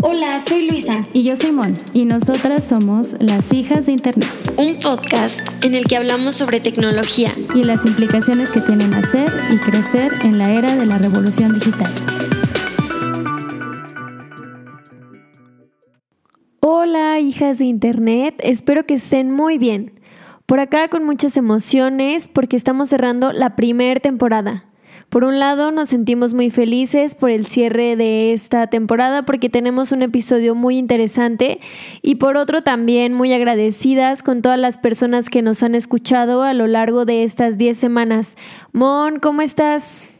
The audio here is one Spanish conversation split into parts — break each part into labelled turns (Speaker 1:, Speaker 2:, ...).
Speaker 1: Hola, soy Luisa.
Speaker 2: Y yo soy Mon. Y nosotras somos las hijas de Internet.
Speaker 1: Un podcast en el que hablamos sobre tecnología
Speaker 2: y las implicaciones que tienen hacer y crecer en la era de la revolución digital.
Speaker 3: Hola, hijas de Internet. Espero que estén muy bien. Por acá con muchas emociones porque estamos cerrando la primera temporada. Por un lado, nos sentimos muy felices por el cierre de esta temporada porque tenemos un episodio muy interesante y por otro también muy agradecidas con todas las personas que nos han escuchado a lo largo de estas 10 semanas. Mon, ¿cómo estás?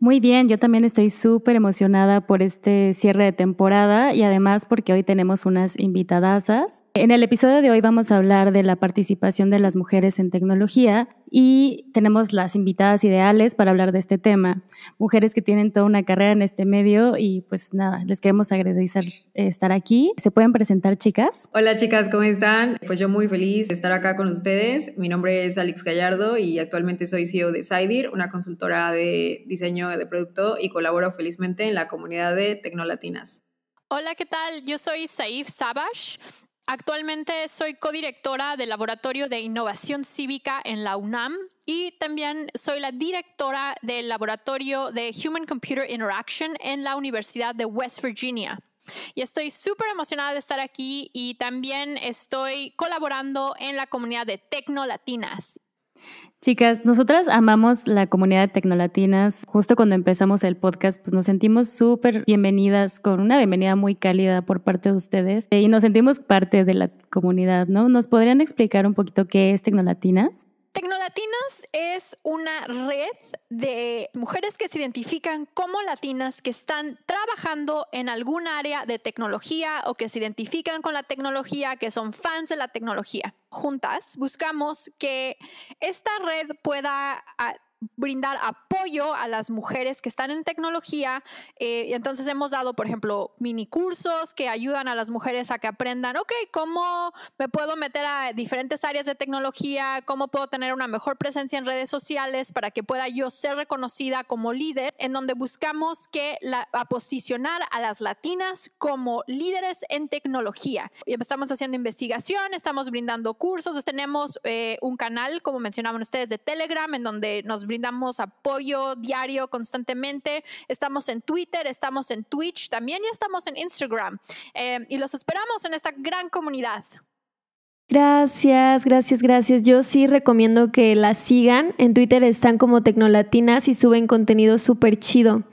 Speaker 2: Muy bien, yo también estoy súper emocionada por este cierre de temporada y además porque hoy tenemos unas invitadasas. En el episodio de hoy vamos a hablar de la participación de las mujeres en tecnología y tenemos las invitadas ideales para hablar de este tema. Mujeres que tienen toda una carrera en este medio y pues nada, les queremos agradecer eh, estar aquí. ¿Se pueden presentar, chicas?
Speaker 4: Hola, chicas, ¿cómo están? Pues yo muy feliz de estar acá con ustedes. Mi nombre es Alex Gallardo y actualmente soy CEO de Sidir, una consultora de diseño de producto y colaboro felizmente en la comunidad de Tecnolatinas.
Speaker 5: Hola, ¿qué tal? Yo soy Saif Sabash. Actualmente soy codirectora del Laboratorio de Innovación Cívica en la UNAM y también soy la directora del Laboratorio de Human Computer Interaction en la Universidad de West Virginia. Y estoy súper emocionada de estar aquí y también estoy colaborando en la comunidad de Tecnolatinas.
Speaker 2: Chicas, nosotras amamos la comunidad de Tecnolatinas. Justo cuando empezamos el podcast, pues nos sentimos súper bienvenidas, con una bienvenida muy cálida por parte de ustedes y nos sentimos parte de la comunidad, ¿no? ¿Nos podrían explicar un poquito qué es Tecnolatinas?
Speaker 5: Tecnolatinas es una red de mujeres que se identifican como latinas que están trabajando en algún área de tecnología o que se identifican con la tecnología, que son fans de la tecnología. Juntas buscamos que esta red pueda brindar apoyo a las mujeres que están en tecnología. Eh, entonces hemos dado, por ejemplo, mini cursos que ayudan a las mujeres a que aprendan, ok, ¿cómo me puedo meter a diferentes áreas de tecnología? ¿Cómo puedo tener una mejor presencia en redes sociales para que pueda yo ser reconocida como líder? En donde buscamos que posicionar a las latinas como líderes en tecnología. Estamos haciendo investigación, estamos brindando cursos, tenemos eh, un canal, como mencionaban ustedes, de Telegram, en donde nos brindamos apoyo diario constantemente. Estamos en Twitter, estamos en Twitch también y estamos en Instagram. Eh, y los esperamos en esta gran comunidad.
Speaker 3: Gracias, gracias, gracias. Yo sí recomiendo que las sigan. En Twitter están como Tecnolatinas y suben contenido súper chido.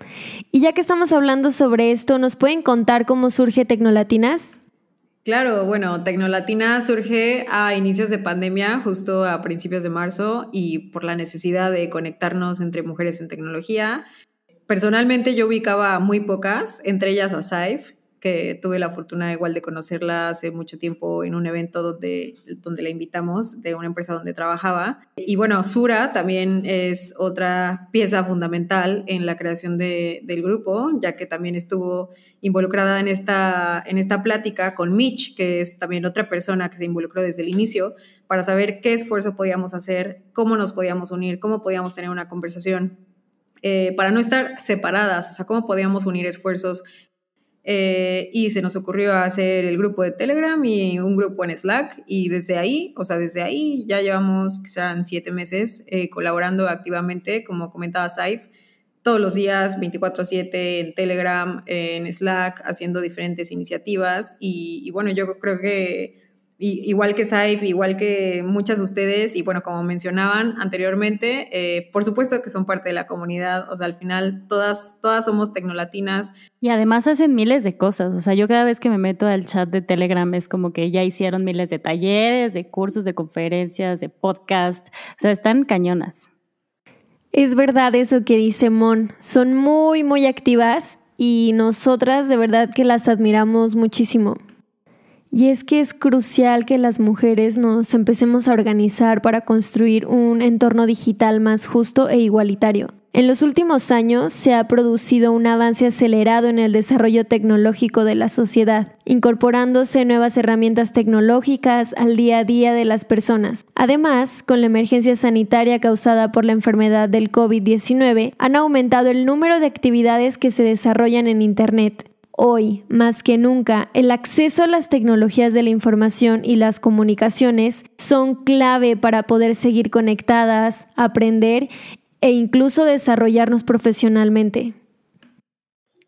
Speaker 3: Y ya que estamos hablando sobre esto, ¿nos pueden contar cómo surge Tecnolatinas?
Speaker 4: Claro, bueno, Tecnolatina surge a inicios de pandemia, justo a principios de marzo, y por la necesidad de conectarnos entre mujeres en tecnología. Personalmente yo ubicaba muy pocas, entre ellas a Saif, que tuve la fortuna igual de conocerla hace mucho tiempo en un evento donde, donde la invitamos, de una empresa donde trabajaba. Y bueno, Sura también es otra pieza fundamental en la creación de, del grupo, ya que también estuvo involucrada en esta, en esta plática con Mitch, que es también otra persona que se involucró desde el inicio, para saber qué esfuerzo podíamos hacer, cómo nos podíamos unir, cómo podíamos tener una conversación eh, para no estar separadas, o sea, cómo podíamos unir esfuerzos eh, y se nos ocurrió hacer el grupo de Telegram y un grupo en Slack. Y desde ahí, o sea, desde ahí ya llevamos, sean siete meses, eh, colaborando activamente, como comentaba Saif, todos los días, 24/7 en Telegram, en Slack, haciendo diferentes iniciativas. y bueno, yo creo que igual que Saif, igual que muchas de ustedes, y bueno, como mencionaban anteriormente, eh, por supuesto que son parte de la comunidad, o sea, al final todas, todas somos tecnolatinas.
Speaker 2: Y además hacen miles de cosas, o sea, yo cada vez que me meto al chat de Telegram es como que ya hicieron miles de talleres, de cursos, de conferencias, de podcast, o sea, están cañonas.
Speaker 3: Es verdad eso que dice Mon, son muy, muy activas y nosotras de verdad que las admiramos muchísimo. Y es que es crucial que las mujeres nos empecemos a organizar para construir un entorno digital más justo e igualitario. En los últimos años se ha producido un avance acelerado en el desarrollo tecnológico de la sociedad, incorporándose nuevas herramientas tecnológicas al día a día de las personas. Además, con la emergencia sanitaria causada por la enfermedad del COVID-19, han aumentado el número de actividades que se desarrollan en Internet, Hoy, más que nunca, el acceso a las tecnologías de la información y las comunicaciones son clave para poder seguir conectadas, aprender e incluso desarrollarnos profesionalmente.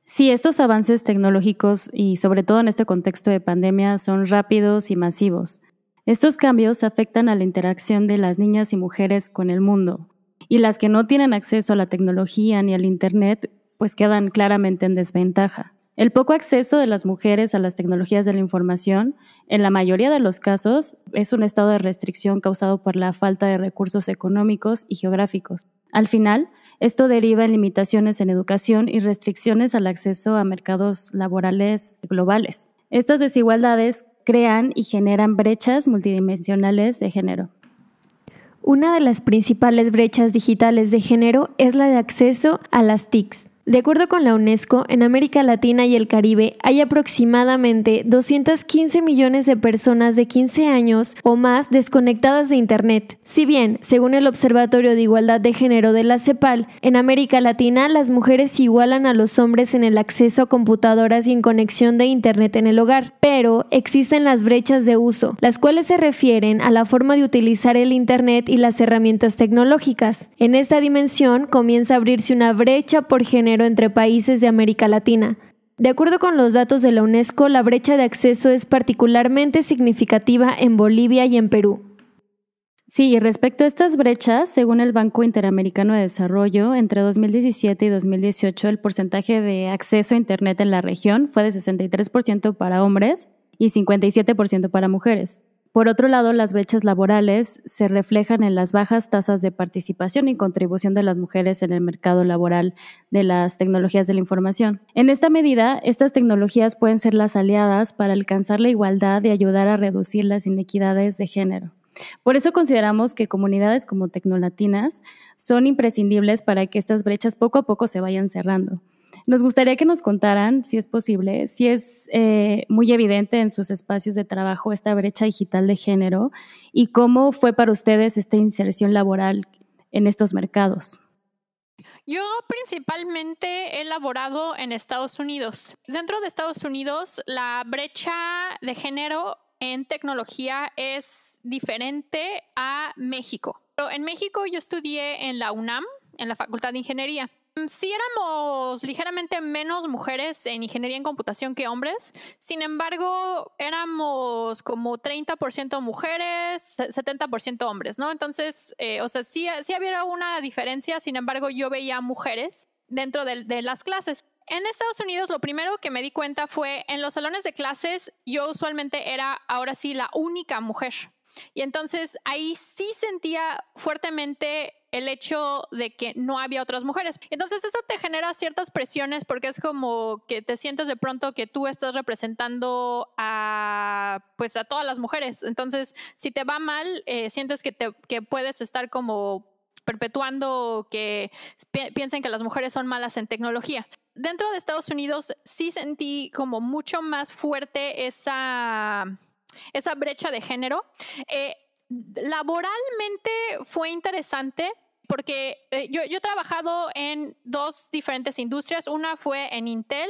Speaker 2: Sí, estos avances tecnológicos y sobre todo en este contexto de pandemia son rápidos y masivos. Estos cambios afectan a la interacción de las niñas y mujeres con el mundo, y las que no tienen acceso a la tecnología ni al Internet pues quedan claramente en desventaja. El poco acceso de las mujeres a las tecnologías de la información, en la mayoría de los casos, es un estado de restricción causado por la falta de recursos económicos y geográficos. Al final, esto deriva en limitaciones en educación y restricciones al acceso a mercados laborales globales. Estas desigualdades crean y generan brechas multidimensionales de género.
Speaker 3: Una de las principales brechas digitales de género es la de acceso a las TICs de acuerdo con la UNESCO, en América Latina y el Caribe hay aproximadamente 215 millones de personas de 15 años o más desconectadas de Internet. Si bien, según el Observatorio de Igualdad de Género de la CEPAL, en América Latina las mujeres igualan a los hombres en el acceso a computadoras y en conexión de Internet en el hogar, pero existen las brechas de uso, las cuales se refieren a la forma de utilizar el Internet y las herramientas tecnológicas. En esta dimensión comienza a abrirse una brecha por género entre países de América Latina. De acuerdo con los datos de la UNESCO, la brecha de acceso es particularmente significativa en Bolivia y en Perú.
Speaker 2: Sí, y respecto a estas brechas, según el Banco Interamericano de Desarrollo, entre 2017 y 2018 el porcentaje de acceso a Internet en la región fue de 63% para hombres y 57% para mujeres. Por otro lado, las brechas laborales se reflejan en las bajas tasas de participación y contribución de las mujeres en el mercado laboral de las tecnologías de la información. En esta medida, estas tecnologías pueden ser las aliadas para alcanzar la igualdad y ayudar a reducir las inequidades de género. Por eso consideramos que comunidades como Tecnolatinas son imprescindibles para que estas brechas poco a poco se vayan cerrando. Nos gustaría que nos contaran, si es posible, si es eh, muy evidente en sus espacios de trabajo esta brecha digital de género y cómo fue para ustedes esta inserción laboral en estos mercados.
Speaker 5: Yo principalmente he laborado en Estados Unidos. Dentro de Estados Unidos, la brecha de género en tecnología es diferente a México. en México yo estudié en la UNAM, en la Facultad de Ingeniería. Mm, sí éramos ligeramente menos mujeres en ingeniería en computación que hombres, sin embargo éramos como 30% mujeres, 70% hombres, ¿no? Entonces, eh, o sea, sí, sí había una diferencia, sin embargo yo veía mujeres dentro de las clases. En Estados Unidos lo primero que me di cuenta fue en los salones de clases yo usualmente era ahora sí la única mujer. Y entonces ahí sí sentía fuertemente el hecho de que no había otras mujeres. Entonces eso te genera ciertas presiones porque es como que te sientes de pronto que tú estás representando a pues a todas las mujeres. Entonces si te va mal eh, sientes que, te, que puedes estar como perpetuando que piensen que las mujeres son malas en tecnología dentro de Estados Unidos sí sentí como mucho más fuerte esa, esa brecha de género. Eh, laboralmente fue interesante porque eh, yo, yo, he trabajado en dos diferentes industrias. Una fue en Intel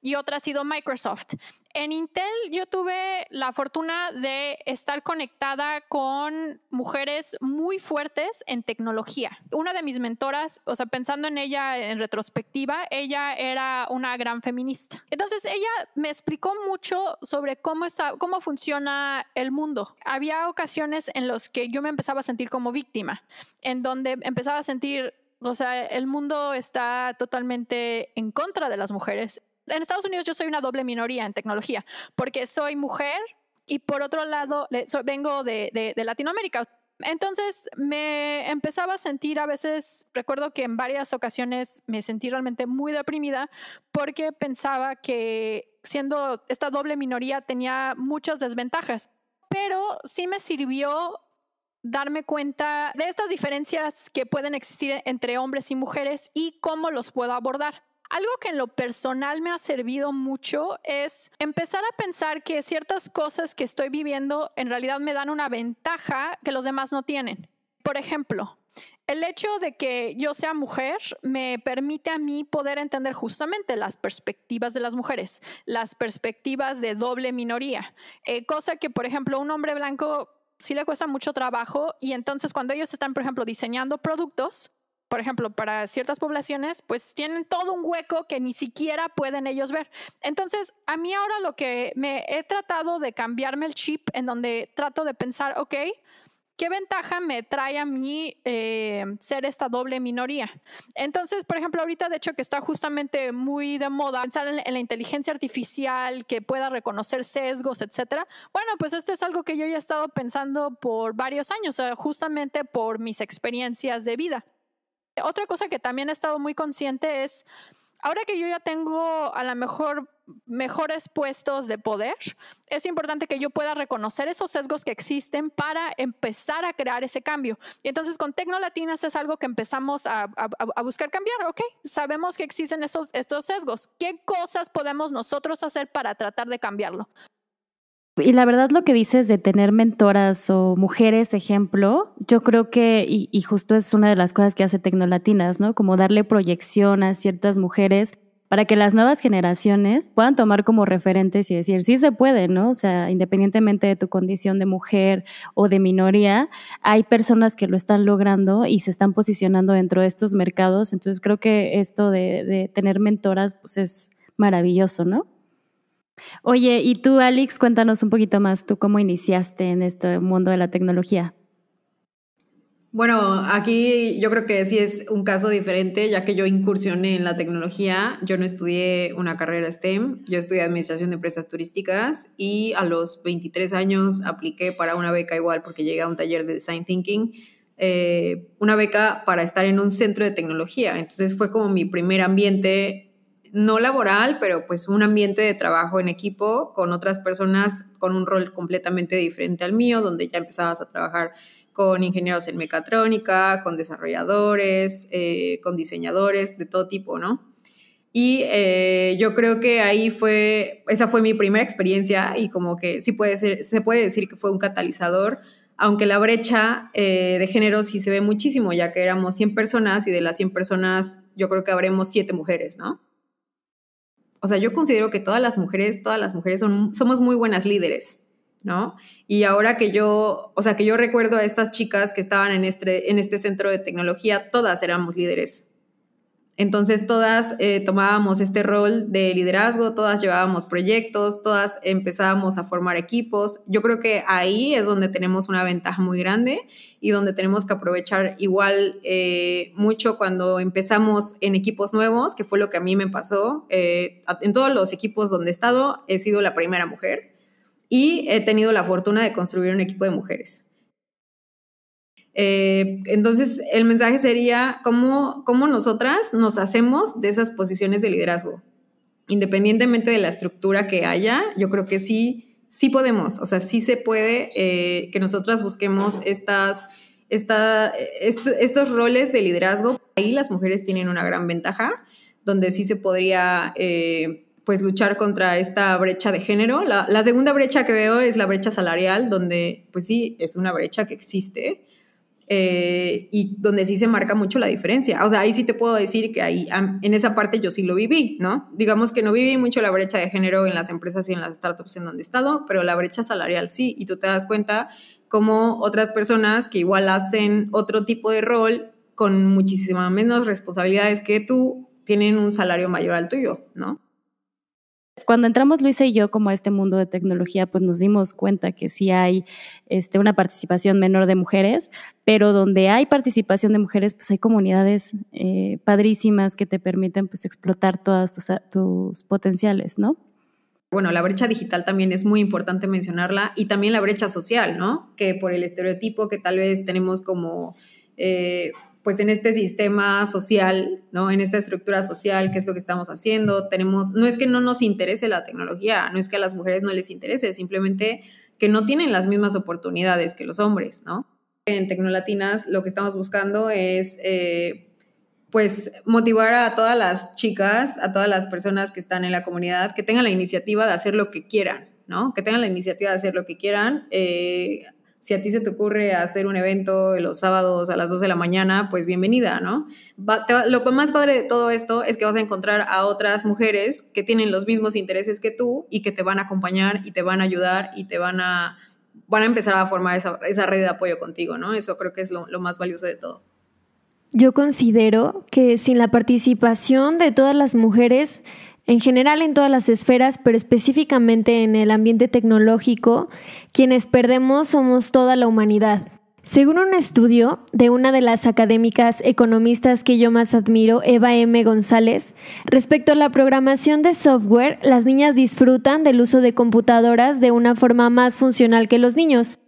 Speaker 5: y otra ha sido Microsoft. En Intel yo tuve la fortuna de estar conectada con mujeres muy fuertes en tecnología. Una de mis mentoras, o sea, pensando en ella en retrospectiva, ella era una gran feminista. Entonces ella me explicó mucho sobre cómo, está, cómo funciona el mundo. Había ocasiones en las que yo me empezaba a sentir como víctima, en donde empezaba a sentir, o sea, el mundo está totalmente en contra de las mujeres. En Estados Unidos yo soy una doble minoría en tecnología, porque soy mujer y por otro lado vengo de, de Latinoamérica. Entonces me empezaba a sentir a veces, recuerdo que en varias ocasiones me sentí realmente muy deprimida porque pensaba que siendo esta doble minoría tenía muchas desventajas, pero sí me sirvió darme cuenta de estas diferencias que pueden existir entre hombres y mujeres y cómo los puedo abordar. Algo que en lo personal me ha servido mucho es empezar a pensar que ciertas cosas que estoy viviendo en realidad me dan una ventaja que los demás no tienen. por ejemplo, el hecho de que yo sea mujer me permite a mí poder entender justamente las perspectivas de las mujeres, las perspectivas de doble minoría, eh, cosa que, por ejemplo, un hombre blanco sí le cuesta mucho trabajo y entonces cuando ellos están, por ejemplo, diseñando productos, por ejemplo, para ciertas poblaciones, pues tienen todo un hueco que ni siquiera pueden ellos ver. Entonces, a mí ahora lo que me he tratado de cambiarme el chip en donde trato de pensar, ok, ¿qué ventaja me trae a mí eh, ser esta doble minoría? Entonces, por ejemplo, ahorita de hecho que está justamente muy de moda pensar en, la inteligencia artificial que pueda reconocer sesgos, etcétera. Bueno, pues esto es algo que yo ya he estado pensando por varios años, justamente por mis experiencias de vida. Otra cosa que también he estado muy consciente es, ahora que yo ya tengo a lo mejor mejores puestos de poder, es importante que yo pueda reconocer esos sesgos que existen para empezar a crear ese cambio. Y entonces con Tecnolatinas es algo que empezamos a, buscar cambiar. Ok, sabemos que existen esos, estos sesgos. ¿Qué cosas podemos nosotros hacer para tratar de cambiarlo?
Speaker 2: Y la verdad lo que dices de tener mentoras o mujeres ejemplo, yo creo que, y, y, justo es una de las cosas que hace Tecnolatinas, ¿no? Como darle proyección a ciertas mujeres para que las nuevas generaciones puedan tomar como referentes y decir, sí se puede, ¿no? O sea, independientemente de tu condición de mujer o de minoría, hay personas que lo están logrando y se están posicionando dentro de estos mercados. Entonces creo que esto de, de tener mentoras, pues es maravilloso, ¿no? Oye, y tú, Alex, cuéntanos un poquito más, tú cómo iniciaste en este mundo de la tecnología.
Speaker 4: Bueno, aquí yo creo que sí es un caso diferente, ya que yo incursioné en la tecnología. Yo no estudié una carrera STEM, yo estudié Administración de Empresas Turísticas y a los 23 años apliqué para una beca igual porque llegué a un taller de Design Thinking, eh, una beca para estar en un centro de tecnología. Entonces fue como mi primer ambiente no laboral, pero pues un ambiente de trabajo en equipo con otras personas con un rol completamente diferente al mío, donde ya empezabas a trabajar con ingenieros en mecatrónica, con desarrolladores, eh, con diseñadores de todo tipo, ¿no? Y eh, yo creo que ahí fue, esa fue mi primera experiencia y como que sí puede ser, se puede decir que fue un catalizador, aunque la brecha eh, de género sí se ve muchísimo, ya que éramos 100 personas y de las 100 personas yo creo que habremos 7 mujeres, ¿no? O sea, yo considero que todas las mujeres, todas las mujeres son, somos muy buenas líderes, ¿no? Y ahora que yo, o sea, que yo recuerdo a estas chicas que estaban en este, en este centro de tecnología, todas éramos líderes, entonces todas eh, tomábamos este rol de liderazgo, todas llevábamos proyectos, todas empezábamos a formar equipos. Yo creo que ahí es donde tenemos una ventaja muy grande y donde tenemos que aprovechar igual eh, mucho cuando empezamos en equipos nuevos, que fue lo que a mí me pasó. Eh, en todos los equipos donde he estado, he sido la primera mujer y he tenido la fortuna de construir un equipo de mujeres. Eh, entonces, el mensaje sería cómo, cómo nosotras nos hacemos de esas posiciones de liderazgo. Independientemente de la estructura que haya, yo creo que sí, sí podemos, o sea, sí se puede eh, que nosotras busquemos estas, esta, estos roles de liderazgo. Ahí las mujeres tienen una gran ventaja, donde sí se podría... Eh, pues luchar contra esta brecha de género. La, la, segunda brecha que veo es la brecha salarial, donde pues sí, es una brecha que existe, eh, y donde sí se marca mucho la diferencia. O sea, ahí sí te puedo decir que ahí, en esa parte yo sí lo viví, ¿no? Digamos que no viví mucho la brecha de género en las empresas y en las startups en donde he estado, pero la brecha salarial sí, y tú te das cuenta como otras personas que igual hacen otro tipo de rol con muchísimas menos responsabilidades que tú, tienen un salario mayor al tuyo, ¿no?
Speaker 2: Cuando entramos Luisa y yo como a este mundo de tecnología, pues nos dimos cuenta que sí hay este, una participación menor de mujeres, pero donde hay participación de mujeres, pues hay comunidades eh, padrísimas que te permiten pues explotar todos tus, potenciales, ¿no?
Speaker 4: Bueno, la brecha digital también es muy importante mencionarla y también la brecha social, ¿no? Que por el estereotipo que tal vez tenemos como... Eh, pues en este sistema social, ¿no? En esta estructura social, ¿qué es lo que estamos haciendo? Tenemos, no es que no nos interese la tecnología, no es que a las mujeres no les interese, simplemente que no tienen las mismas oportunidades que los hombres, ¿no? En Tecnolatinas lo que estamos buscando es, eh, pues, motivar a todas las chicas, a todas las personas que están en la comunidad, que tengan la iniciativa de hacer lo que quieran, ¿no? Que tengan la iniciativa de hacer lo que quieran. Eh, Si a ti se te ocurre hacer un evento los sábados a las 2 de la mañana, pues bienvenida, ¿no? lo más padre de todo esto es que vas a encontrar a otras mujeres que tienen los mismos intereses que tú y que te van a acompañar y te van a ayudar y te van a, van a empezar a formar esa, red de apoyo contigo, ¿no? Eso creo que es lo más valioso de todo.
Speaker 3: Yo considero que sin la participación de todas las mujeres, en general en todas las esferas, pero específicamente en el ambiente tecnológico, quienes perdemos somos toda la humanidad. Según un estudio de una de las académicas economistas que yo más admiro, Eva M. González, respecto a la programación de software, las niñas disfrutan del uso de computadoras de una forma más funcional que los niños.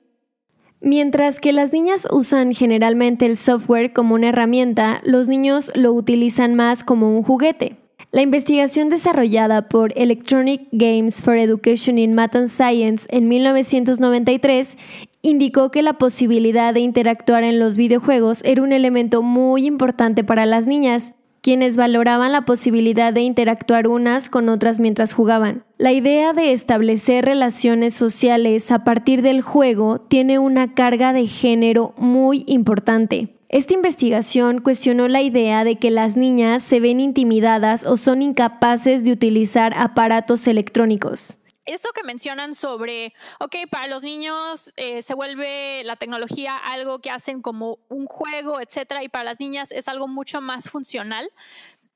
Speaker 3: Mientras que las niñas usan generalmente el software como una herramienta, los niños lo utilizan más como un juguete. La investigación desarrollada por Electronic Games for Education in Math and Science en 1993 indicó que la posibilidad de interactuar en los videojuegos era un elemento muy importante para las niñas, quienes valoraban la posibilidad de interactuar unas con otras mientras jugaban. La idea de establecer relaciones sociales a partir del juego tiene una carga de género muy importante. Esta investigación cuestionó la idea de que las niñas se ven intimidadas o son incapaces de utilizar aparatos electrónicos
Speaker 5: esto que mencionan sobre, ok, para los niños eh, se vuelve la tecnología algo que hacen como un juego, etcétera, y para las niñas es algo mucho más funcional.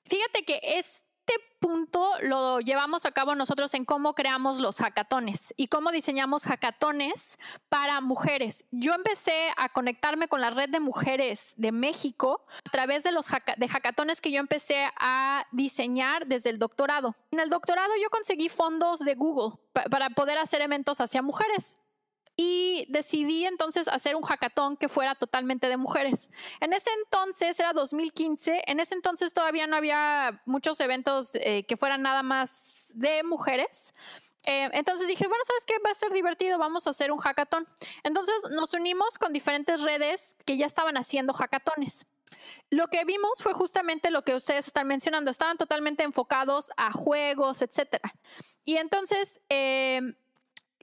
Speaker 5: Fíjate que es este punto lo llevamos a cabo nosotros en cómo creamos los hackatones y cómo diseñamos hackatones para mujeres. Yo empecé a conectarme con la red de mujeres de México a través de los de hackatones que yo empecé a diseñar desde el doctorado. En el doctorado yo conseguí fondos de Google para poder hacer eventos hacia mujeres y decidí entonces hacer un hackathon que fuera totalmente de mujeres. En ese entonces, era 2015, en ese entonces todavía no había muchos eventos eh, que fueran nada más de mujeres. Eh, entonces dije, bueno, ¿sabes qué? Va a ser divertido, vamos a hacer un hackathon. Entonces nos unimos con diferentes redes que ya estaban haciendo hackatones. Lo que vimos fue justamente lo que ustedes están mencionando, estaban totalmente enfocados a juegos, etcétera. Y entonces eh,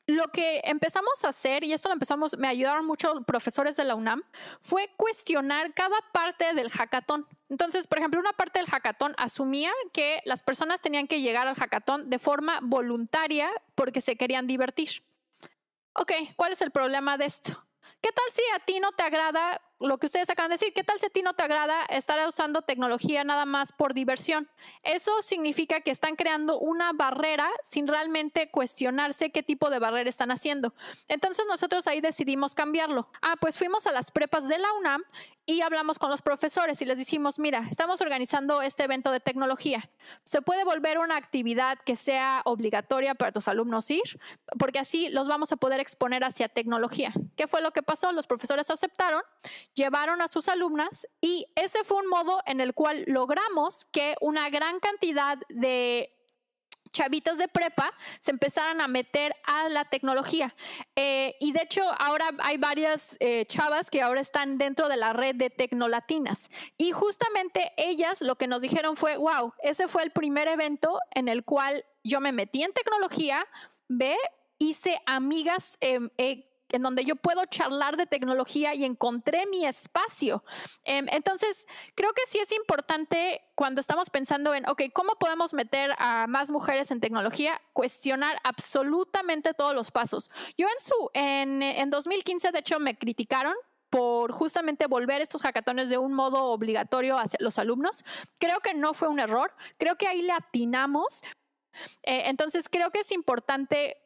Speaker 5: lo que empezamos a hacer, y esto lo empezamos, me ayudaron mucho profesores de la UNAM, fue cuestionar cada parte del hackathon. Entonces, por ejemplo, una parte del hackathon asumía que las personas tenían que llegar al hackathon de forma voluntaria porque se querían divertir. Ok, ¿cuál es el problema de esto? ¿Qué tal si a ti no te agrada lo que ustedes acaban de decir? ¿Qué tal si no te agrada estar usando tecnología nada más por diversión? Eso significa que están creando una barrera sin realmente cuestionarse qué tipo de barrera están haciendo. Entonces nosotros ahí decidimos cambiarlo. Ah, pues fuimos a las prepas de la UNAM y hablamos con los profesores y les dijimos, mira, estamos organizando este evento de tecnología. Se puede volver una actividad que sea obligatoria para tus alumnos ir, porque así los vamos a poder exponer hacia tecnología. ¿Qué fue lo que pasó? Los profesores aceptaron, llevaron a sus alumnas y ese fue un modo en el cual logramos que una gran cantidad de chavitos de prepa se empezaron a meter a la tecnología. Eh, y de hecho, ahora hay varias eh, chavas que ahora están dentro de la red de Tecnolatinas. Y justamente ellas lo que nos dijeron fue, wow, ese fue el primer evento en el cual yo me metí en tecnología, ve, hice amigas em, eh, en donde yo puedo charlar de tecnología y encontré mi espacio. Em, entonces, creo que sí es importante cuando estamos pensando en, ok, ¿cómo podemos meter a más mujeres en tecnología? Cuestionar absolutamente todos los pasos. Yo en su, en, en 2015, de hecho, me criticaron por justamente volver estos hackatones de un modo obligatorio hacia los alumnos. Creo que no fue un error, creo que ahí le atinamos. Eh, entonces, creo que es importante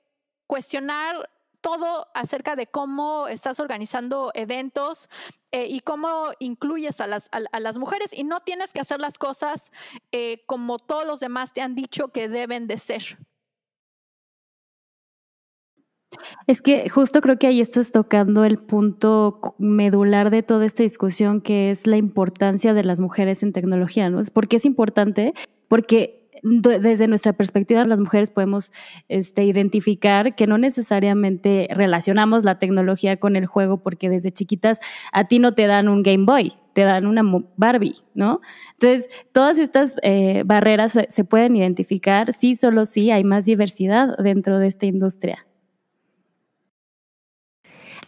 Speaker 5: cuestionar todo acerca de cómo estás organizando eventos eh, y cómo incluyes a las, a, las, mujeres y no tienes que hacer las cosas eh, como todos los demás te han dicho que deben de ser.
Speaker 2: Es que justo creo que ahí estás tocando el punto medular de toda esta discusión, que es la importancia de las mujeres en tecnología, ¿no? ¿Por qué es importante? Porque desde nuestra perspectiva, las mujeres podemos este, identificar que no necesariamente relacionamos la tecnología con el juego, porque desde chiquitas a ti no te dan un Game Boy, te dan una Barbie, ¿no? Entonces, todas estas eh, barreras se pueden identificar, sí, solo sí hay más diversidad dentro de esta industria.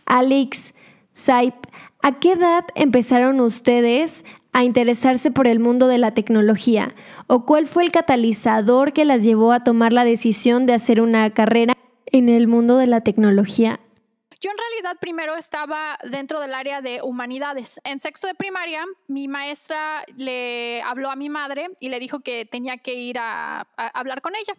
Speaker 3: Alex, Saip, ¿a qué edad empezaron ustedes a interesarse por el mundo de la tecnología? ¿O cuál fue el catalizador que las llevó a tomar la decisión de hacer una carrera en el mundo de la tecnología?
Speaker 5: Yo en realidad primero estaba dentro del área de humanidades. En sexto de primaria, mi maestra le habló a mi madre y le dijo que tenía que ir a, hablar con ella.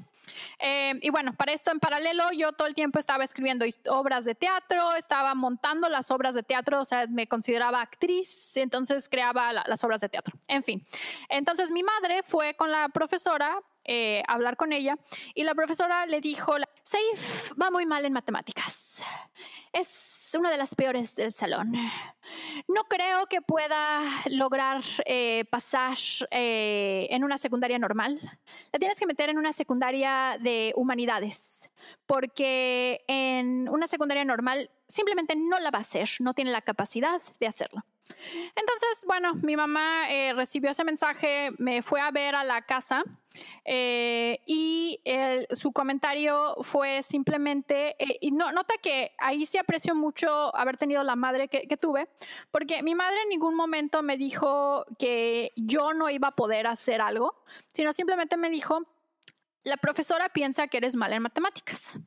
Speaker 5: Eh, y bueno, para esto en paralelo, yo todo el tiempo estaba escribiendo obras de teatro, estaba montando las obras de teatro, o sea, me consideraba actriz, entonces creaba las obras de teatro. En fin, entonces mi madre fue con la profesora eh, hablar con ella y la profesora le dijo, Saif va muy mal en matemáticas. Es una de las peores del salón. No creo que pueda lograr eh, pasar eh, en una secundaria normal. La tienes que meter en una secundaria de humanidades, porque en una secundaria normal simplemente no la va a hacer, no tiene la capacidad de hacerlo. Entonces, bueno, mi mamá eh, recibió ese mensaje, me fue a ver a la casa eh, y su comentario fue simplemente, eh, y no, nota que ahí sí aprecio mucho haber tenido la madre que, que, tuve, porque mi madre en ningún momento me dijo que yo no iba a poder hacer algo, sino simplemente me dijo, la profesora piensa que eres mala en matemáticas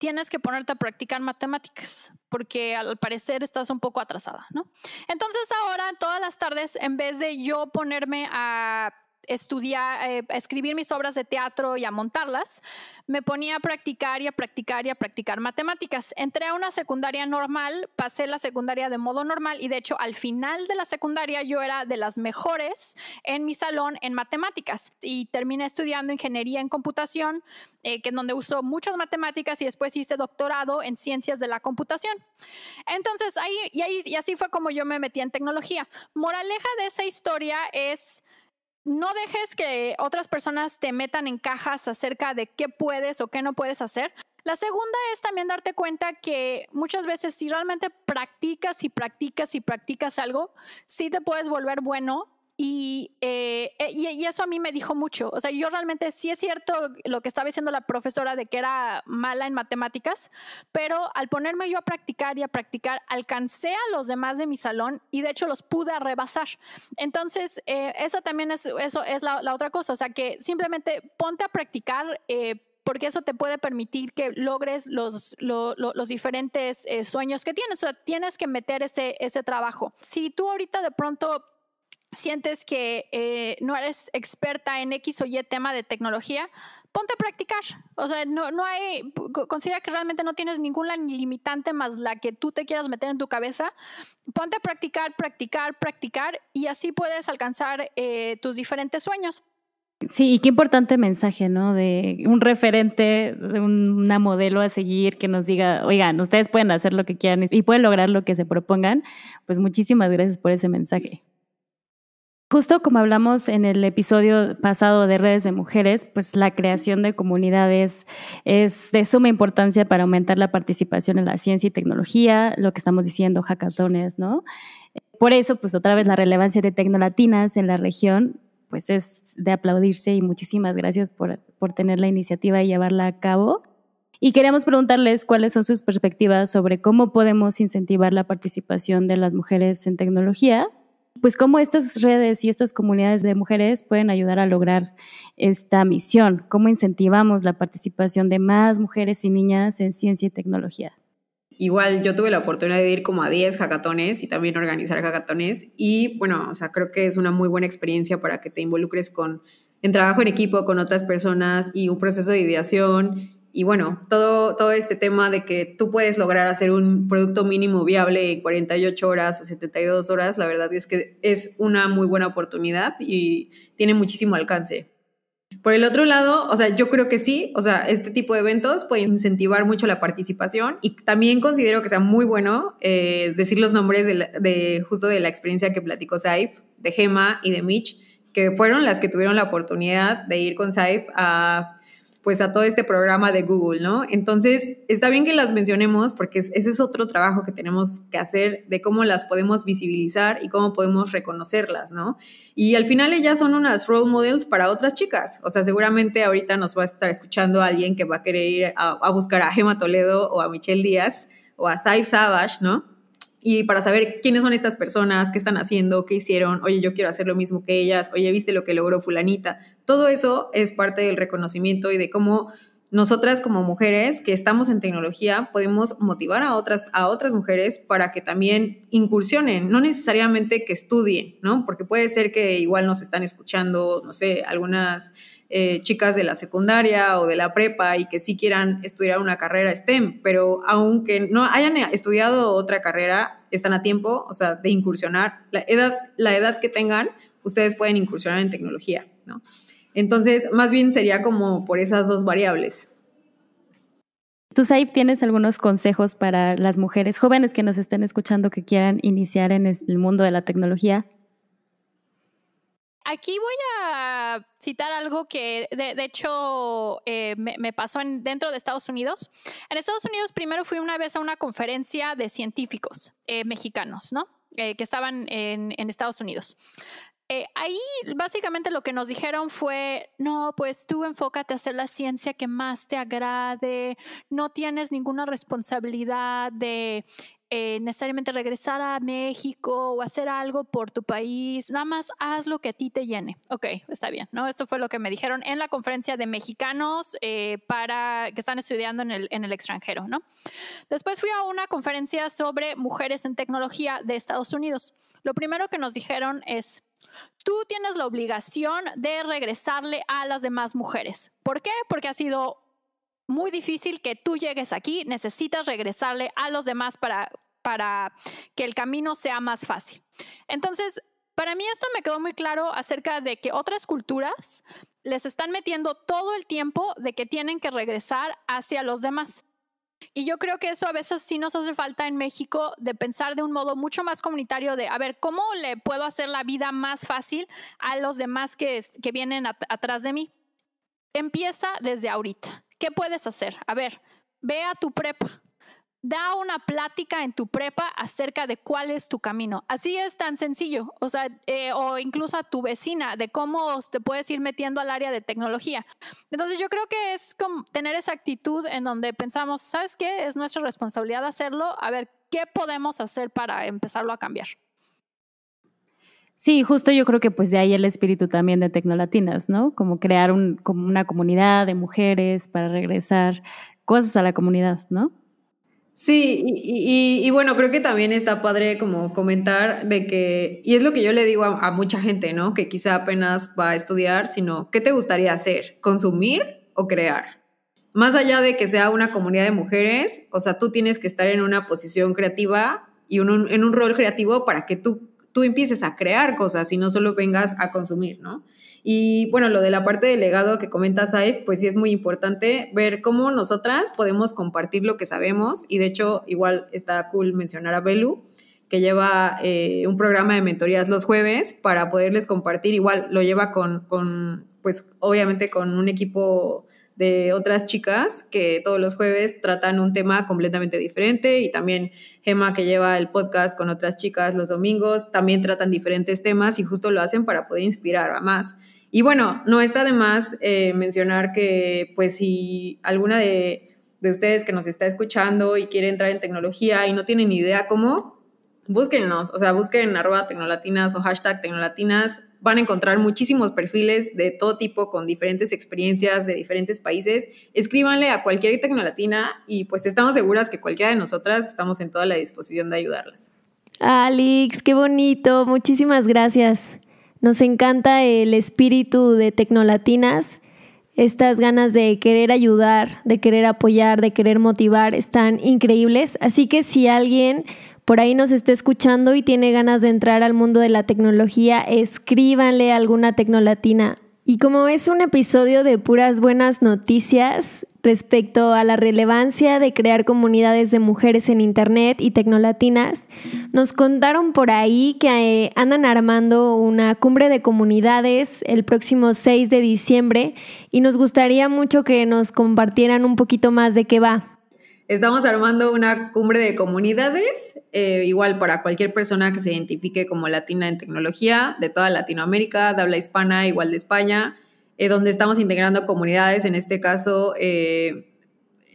Speaker 5: tienes que ponerte a practicar matemáticas, porque al parecer estás un poco atrasada, ¿no? Entonces ahora, todas las tardes, en vez de yo ponerme a estudiar, eh, escribir mis obras de teatro y a montarlas, me ponía a practicar y a practicar y a practicar matemáticas. Entré a una secundaria normal, pasé la secundaria de modo normal y de hecho al final de la secundaria yo era de las mejores en mi salón en matemáticas y terminé estudiando ingeniería en computación, eh, es donde uso muchas matemáticas y después hice doctorado en ciencias de la computación. Entonces ahí y, ahí y así fue como yo me metí en tecnología. Moraleja de esa historia es no dejes que otras personas te metan en cajas acerca de qué puedes o qué no puedes hacer. La segunda es también darte cuenta que muchas veces si realmente practicas y practicas y practicas algo, sí te puedes volver bueno y, eh, eh, y, eso a mí me dijo mucho. O sea, yo realmente sí es cierto lo que estaba diciendo la profesora de que era mala en matemáticas, pero al ponerme yo a practicar y a practicar, alcancé a los demás de mi salón y de hecho los pude rebasar. Entonces, eh, eso también es, eso es la, otra cosa. O sea, que simplemente ponte a practicar. porque eso te puede permitir que logres los, los diferentes sueños que tienes. O sea, tienes que meter ese, ese trabajo. Si tú ahorita de pronto sientes que eh, no eres experta en X o Y tema de tecnología, ponte a practicar. O sea, no, no hay, considera que realmente no tienes ninguna limitante más la que tú te quieras meter en tu cabeza. Ponte a practicar, practicar, practicar y así puedes alcanzar eh, tus diferentes sueños.
Speaker 2: Sí, y qué importante mensaje, ¿no? De un referente, de una modelo a seguir que nos diga, oigan, ustedes pueden hacer lo que quieran y pueden lograr lo que se propongan. Pues muchísimas gracias por ese mensaje. Justo como hablamos en el episodio pasado de redes de mujeres, pues la creación de comunidades es de suma importancia para aumentar la participación en la ciencia y tecnología, lo que estamos diciendo, hackatones, ¿no? Por eso, pues otra vez la relevancia de Tecnolatinas en la región, pues es de aplaudirse y muchísimas gracias por, por tener la iniciativa y llevarla a cabo. Y queremos preguntarles cuáles son sus perspectivas sobre cómo podemos incentivar la participación de las mujeres en tecnología pues cómo estas redes y estas comunidades de mujeres pueden ayudar a lograr esta misión, cómo incentivamos la participación de más mujeres y niñas en ciencia y tecnología.
Speaker 4: Igual yo tuve la oportunidad de ir como a 10 hackatones y también organizar hackatones y bueno, o sea, creo que es una muy buena experiencia para que te involucres con en trabajo en equipo con otras personas y un proceso de ideación y bueno, todo, todo este tema de que tú puedes lograr hacer un producto mínimo viable en 48 horas o 72 horas, la verdad es que es una muy buena oportunidad y tiene muchísimo alcance. Por el otro lado, o sea, yo creo que sí, o sea, este tipo de eventos pueden incentivar mucho la participación y también considero que sea muy bueno eh, decir los nombres de, justo de la experiencia que platicó Saif, de Gema y de Mitch, que fueron las que tuvieron la oportunidad de ir con Saif a pues a todo este programa de Google, ¿no? Entonces, está bien que las mencionemos porque ese es otro trabajo que tenemos que hacer de cómo las podemos visibilizar y cómo podemos reconocerlas, ¿no? Y al final ellas son unas role models para otras chicas. O sea, seguramente ahorita nos va a estar escuchando alguien que va a querer ir a, buscar a Gema Toledo o a Michelle Díaz o a Saif Savage, ¿no? Y para saber quiénes son estas personas, qué están haciendo, qué hicieron, oye, yo quiero hacer lo mismo que ellas, oye, viste lo que logró fulanita. Todo eso es parte del reconocimiento y de cómo nosotras como mujeres que estamos en tecnología podemos motivar a otras, a otras mujeres para que también incursionen, no necesariamente que estudien, ¿no? Porque puede ser que igual nos están escuchando, no sé, algunas eh, chicas de la secundaria o de la prepa y que sí quieran estudiar una carrera STEM, pero aunque no hayan estudiado otra carrera, están a tiempo, o sea, de incursionar. La edad, la edad que tengan, ustedes pueden incursionar en tecnología, ¿no? Entonces, más bien sería como por esas dos variables.
Speaker 2: ¿Tú, Saif, tienes algunos consejos para las mujeres jóvenes que nos estén escuchando que quieran iniciar en el mundo de la tecnología?
Speaker 5: Aquí voy a citar algo que de, hecho eh, me, pasó dentro de Estados Unidos. En Estados Unidos primero fui una vez a una conferencia de científicos eh, mexicanos, ¿no? Eh, que estaban en, en, Estados Unidos. Eh, ahí básicamente lo que nos dijeron fue, no, pues tú enfócate a hacer la ciencia que más te agrade, no tienes ninguna responsabilidad de eh, necesariamente regresar a México o hacer algo por tu país, nada más haz lo que a ti te llene. Ok, está bien, ¿no? Esto fue lo que me dijeron en la conferencia de mexicanos eh, para que están estudiando en el, en el extranjero, ¿no? Después fui a una conferencia sobre mujeres en tecnología de Estados Unidos. Lo primero que nos dijeron es, Tú tienes la obligación de regresarle a las demás mujeres. ¿Por qué? Porque ha sido muy difícil que tú llegues aquí, necesitas regresarle a los demás para, para que el camino sea más fácil. Entonces, para mí esto me quedó muy claro acerca de que otras culturas les están metiendo todo el tiempo de que tienen que regresar hacia los demás. Y yo creo que eso a veces sí nos hace falta en México de pensar de un modo mucho más comunitario de, a ver, ¿cómo le puedo hacer la vida más fácil a los demás que, que vienen atrás de mí? Empieza desde ahorita. ¿Qué puedes hacer? A ver, ve a tu prepa da una plática en tu prepa acerca de cuál es tu camino. Así es tan sencillo, o sea, eh, o incluso a tu vecina, de cómo te puedes ir metiendo al área de tecnología. Entonces yo creo que es como tener esa actitud en donde pensamos, ¿sabes qué? Es nuestra responsabilidad hacerlo, a ver, ¿qué podemos hacer para empezarlo a cambiar?
Speaker 2: Sí, justo yo creo que pues de ahí el espíritu también de Tecnolatinas, ¿no? Como crear un, como una comunidad de mujeres para regresar cosas a la comunidad, ¿no?
Speaker 4: Sí, y, bueno, creo que también está padre como comentar de que, y es lo que yo le digo a, mucha gente, ¿no? Que quizá apenas va a estudiar, sino, ¿qué te gustaría hacer? ¿Consumir o crear? Más allá de que sea una comunidad de mujeres, o sea, tú tienes que estar en una posición creativa y en un rol creativo para que tú, tú empieces a crear cosas y no solo vengas a consumir, ¿no? Y bueno, lo de la parte del legado que comenta Saif, pues sí es muy importante ver cómo nosotras podemos compartir lo que sabemos. Y de hecho, igual está cool mencionar a Belu, que lleva eh, un programa de mentorías los jueves para poderles compartir. Igual lo lleva con, con, pues obviamente con un equipo de otras chicas que todos los jueves tratan un tema completamente diferente y también Gema que lleva el podcast con otras chicas los domingos también tratan diferentes temas y justo lo hacen para poder inspirar a más. Y bueno, no está de más eh, mencionar que pues si alguna de, de ustedes que nos está escuchando y quiere entrar en tecnología y no tienen ni idea cómo, búsquennos, o sea, busquen arroba tecnolatinas o hashtag tecnolatinas, van a encontrar muchísimos perfiles de todo tipo con diferentes experiencias de diferentes países. Escríbanle a cualquier tecnolatina y pues estamos seguras que cualquiera de nosotras estamos en toda la disposición de ayudarlas.
Speaker 3: Alex, qué bonito, muchísimas gracias. Nos encanta el espíritu de Tecnolatinas. Estas ganas de querer ayudar, de querer apoyar, de querer motivar están increíbles. Así que si alguien por ahí nos está escuchando y tiene ganas de entrar al mundo de la tecnología, escríbanle alguna Tecnolatina. Y como es un episodio de puras buenas noticias, respecto a la relevancia de crear comunidades de mujeres en Internet y tecnolatinas, nos contaron por ahí que eh, andan armando una cumbre de comunidades el próximo 6 de diciembre y nos gustaría mucho que nos compartieran un poquito más de qué va.
Speaker 4: Estamos armando una cumbre de comunidades, eh, igual para cualquier persona que se identifique como latina en tecnología, de toda Latinoamérica, de habla hispana, igual de España. Eh, donde estamos integrando comunidades, en este caso eh,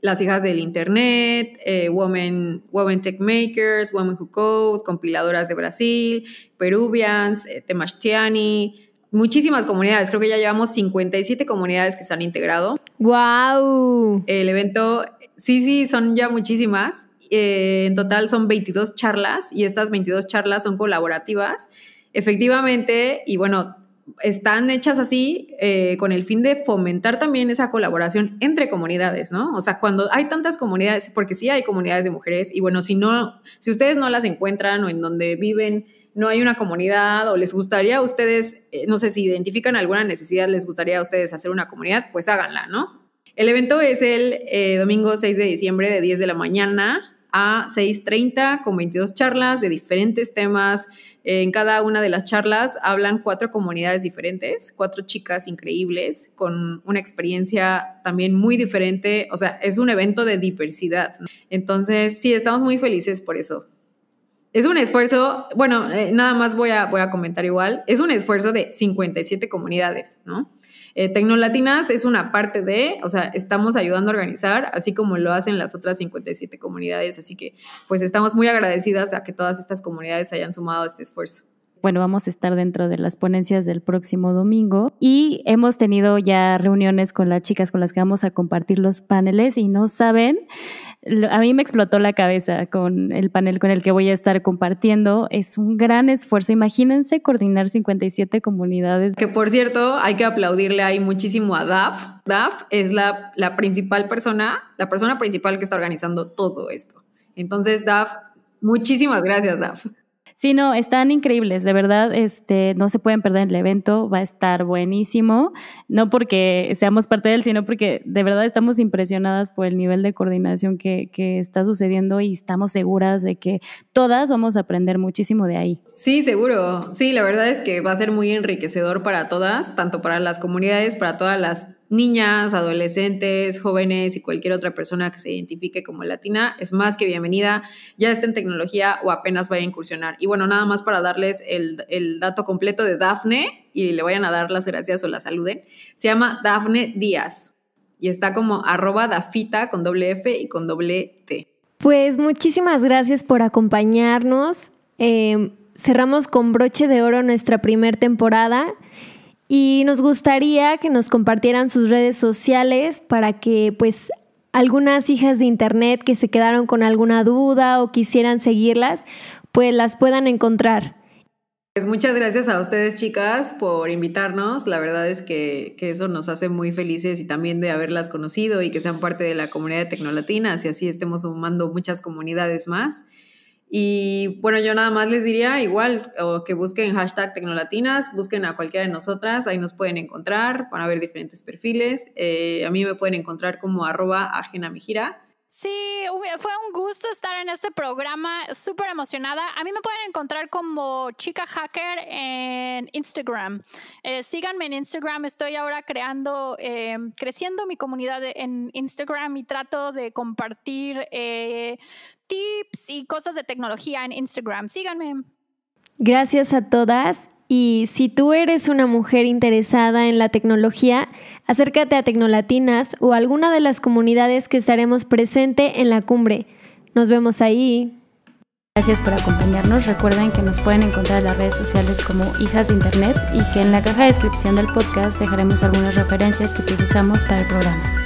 Speaker 4: las hijas del Internet, Women, Women Tech Makers, Women Who Code, compiladoras de Brasil, Peruvians, Temashtiani, muchísimas comunidades. Creo que ya llevamos 57 comunidades que se han integrado.
Speaker 3: ¡Wow!
Speaker 4: El evento, sí, sí, son ya muchísimas. Eh, en total son 22 charlas y estas 22 charlas son colaborativas. Efectivamente, y bueno, están hechas así eh, con el fin de fomentar también esa colaboración entre comunidades, ¿no? O sea, cuando hay tantas comunidades, porque sí hay comunidades de mujeres, y bueno, si no, si ustedes no las encuentran o en donde viven no hay una comunidad o les gustaría a ustedes, eh, no sé si identifican alguna necesidad, les gustaría a ustedes hacer una comunidad, pues háganla, ¿no? El evento es el eh, domingo 6 de diciembre de 10 de la mañana a 6.30 con 22 charlas de diferentes temas. En cada una de las charlas hablan cuatro comunidades diferentes, cuatro chicas increíbles con una experiencia también muy diferente. O sea, es un evento de diversidad. Entonces, sí, estamos muy felices por eso. Es un esfuerzo, bueno, eh, nada más voy a, voy a comentar igual, es un esfuerzo de 57 comunidades, ¿no? Eh, Tecnolatinas es una parte de, o sea, estamos ayudando a organizar, así como lo hacen las otras 57 comunidades, así que pues estamos muy agradecidas a que todas estas comunidades hayan sumado a este esfuerzo
Speaker 2: bueno, vamos a estar dentro de las ponencias del próximo domingo y hemos tenido ya reuniones con las chicas con las que vamos a compartir los paneles y no saben, a mí me explotó la cabeza con el panel con el que voy a estar compartiendo. Es un gran esfuerzo. Imagínense coordinar 57 comunidades.
Speaker 4: Que por cierto, hay que aplaudirle ahí muchísimo a DAF. DAF es la, la principal persona, la persona principal que está organizando todo esto. Entonces, DAF, muchísimas gracias, DAF.
Speaker 2: Sí, no, están increíbles, de verdad, este, no se pueden perder el evento, va a estar buenísimo, no porque seamos parte de él, sino porque de verdad estamos impresionadas por el nivel de coordinación que, que está sucediendo y estamos seguras de que todas vamos a aprender muchísimo de ahí.
Speaker 4: Sí, seguro, sí, la verdad es que va a ser muy enriquecedor para todas, tanto para las comunidades, para todas las niñas, adolescentes, jóvenes y cualquier otra persona que se identifique como latina es más que bienvenida, ya esté en tecnología o apenas vaya a incursionar. Y bueno, nada más para darles el, dato completo de Dafne y le vayan a dar las gracias o la saluden. Se llama Dafne Díaz y está como arroba dafita con doble F y con doble T.
Speaker 3: Pues muchísimas gracias por acompañarnos. Eh, cerramos con broche de oro nuestra primera temporada y nos gustaría que nos compartieran sus redes sociales para que pues algunas hijas de internet que se quedaron con alguna duda o quisieran seguirlas, pues las puedan encontrar.
Speaker 4: Pues muchas gracias a ustedes chicas por invitarnos. La verdad es que, que, eso nos hace muy felices y también de haberlas conocido y que sean parte de la comunidad de Tecnolatinas y así estemos sumando muchas comunidades más. Y bueno, yo nada más les diría igual, que busquen hashtag Tecnolatinas, busquen a cualquiera de nosotras, ahí nos pueden encontrar, van a ver diferentes perfiles. Eh, a mí me pueden encontrar como arroba.
Speaker 5: Sí, fue un gusto estar en este programa, súper emocionada. A mí me pueden encontrar como chica hacker en Instagram. Eh, síganme en Instagram, estoy ahora creando, eh, creciendo mi comunidad en Instagram y trato de compartir eh, tips y cosas de tecnología en Instagram. Síganme.
Speaker 3: Gracias a todas. Y si tú eres una mujer interesada en la tecnología, acércate a Tecnolatinas o a alguna de las comunidades que estaremos presente en la cumbre. Nos vemos ahí.
Speaker 2: Gracias por acompañarnos. Recuerden que nos pueden encontrar en las redes sociales como Hijas de Internet y que en la caja de descripción del podcast dejaremos algunas referencias que utilizamos para el programa.